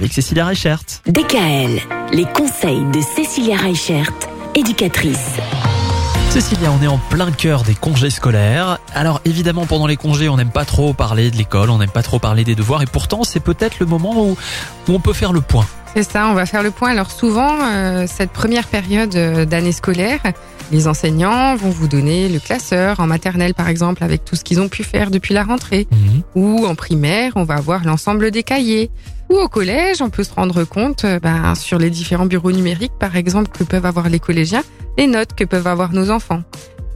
avec Cécilia Reichert. DKL, les conseils de Cécilia Reichert, éducatrice. Cécilia, on est en plein cœur des congés scolaires. Alors évidemment, pendant les congés, on n'aime pas trop parler de l'école, on n'aime pas trop parler des devoirs, et pourtant c'est peut-être le moment où, où on peut faire le point. C'est ça, on va faire le point. Alors souvent, euh, cette première période euh, d'année scolaire, les enseignants vont vous donner le classeur en maternelle par exemple avec tout ce qu'ils ont pu faire depuis la rentrée. Mhm. Ou en primaire, on va avoir l'ensemble des cahiers. Ou au collège, on peut se rendre compte euh, ben, sur les différents bureaux numériques par exemple que peuvent avoir les collégiens, les notes que peuvent avoir nos enfants.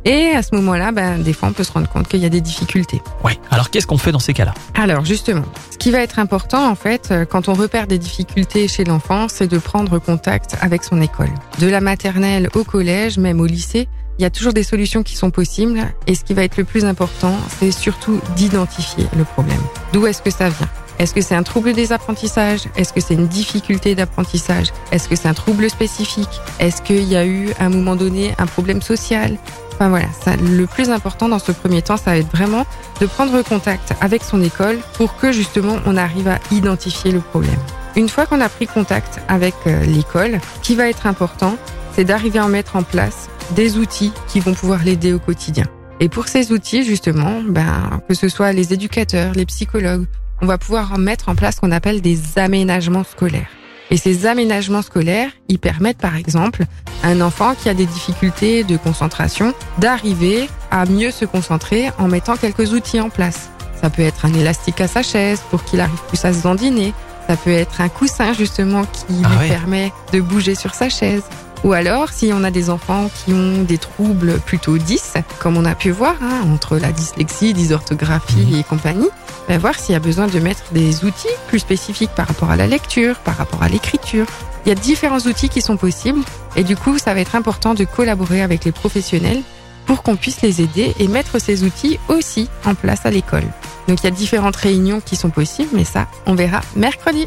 Et à ce moment-là, ben, des fois, on peut se rendre compte qu'il y a des difficultés. Ouais. Alors qu'est-ce qu'on fait dans ces cas-là? Alors justement, ce qui va être important en fait, euh, quand on repère des difficultés chez l'enfant, c'est de prendre contact avec son école. De la maternelle au collège, même au lycée, il y a toujours des solutions qui sont possibles. Et ce qui va être le plus important, c'est surtout d'identifier le problème. D'où est-ce que ça vient? Est-ce que c'est un trouble des apprentissages? Est-ce que c'est une difficulté d'apprentissage? Est-ce que c'est un trouble spécifique? Est-ce qu'il y a eu à un moment donné un problème social? Enfin voilà, le plus important dans ce premier temps, ça va être vraiment de prendre contact avec son école pour que justement on arrive à identifier le problème. Une fois qu'on a pris contact avec euh, l'école, ce qui va être important, c'est d'arriver à mettre en place des outils qui vont pouvoir l'aider au quotidien. Et pour ces outils, justement, ben, que ce soit les éducateurs, les psychologues, on va pouvoir mettre en place ce qu'on appelle des aménagements scolaires. Et ces aménagements scolaires, ils permettent par exemple à un enfant qui a des difficultés de concentration d'arriver à mieux se concentrer en mettant quelques outils en place. Ça peut être un élastique à sa chaise pour qu'il arrive plus à se dandiner. Ça peut être un coussin justement qui Ah lui permet de bouger sur sa chaise. Ou alors, si on a des enfants qui ont des troubles plutôt 10, comme on a pu voir, hein, entre la dyslexie, dysorthographie Mhm. et compagnie, ben voir s'il y a besoin de mettre des outils plus spécifiques par rapport à la lecture, par rapport à l'écriture. Il y a différents outils qui sont possibles et du coup, ça va être important de collaborer avec les professionnels pour qu'on puisse les aider et mettre ces outils aussi en place à l'école. Donc il y a différentes réunions qui sont possibles, mais ça, on verra mercredi.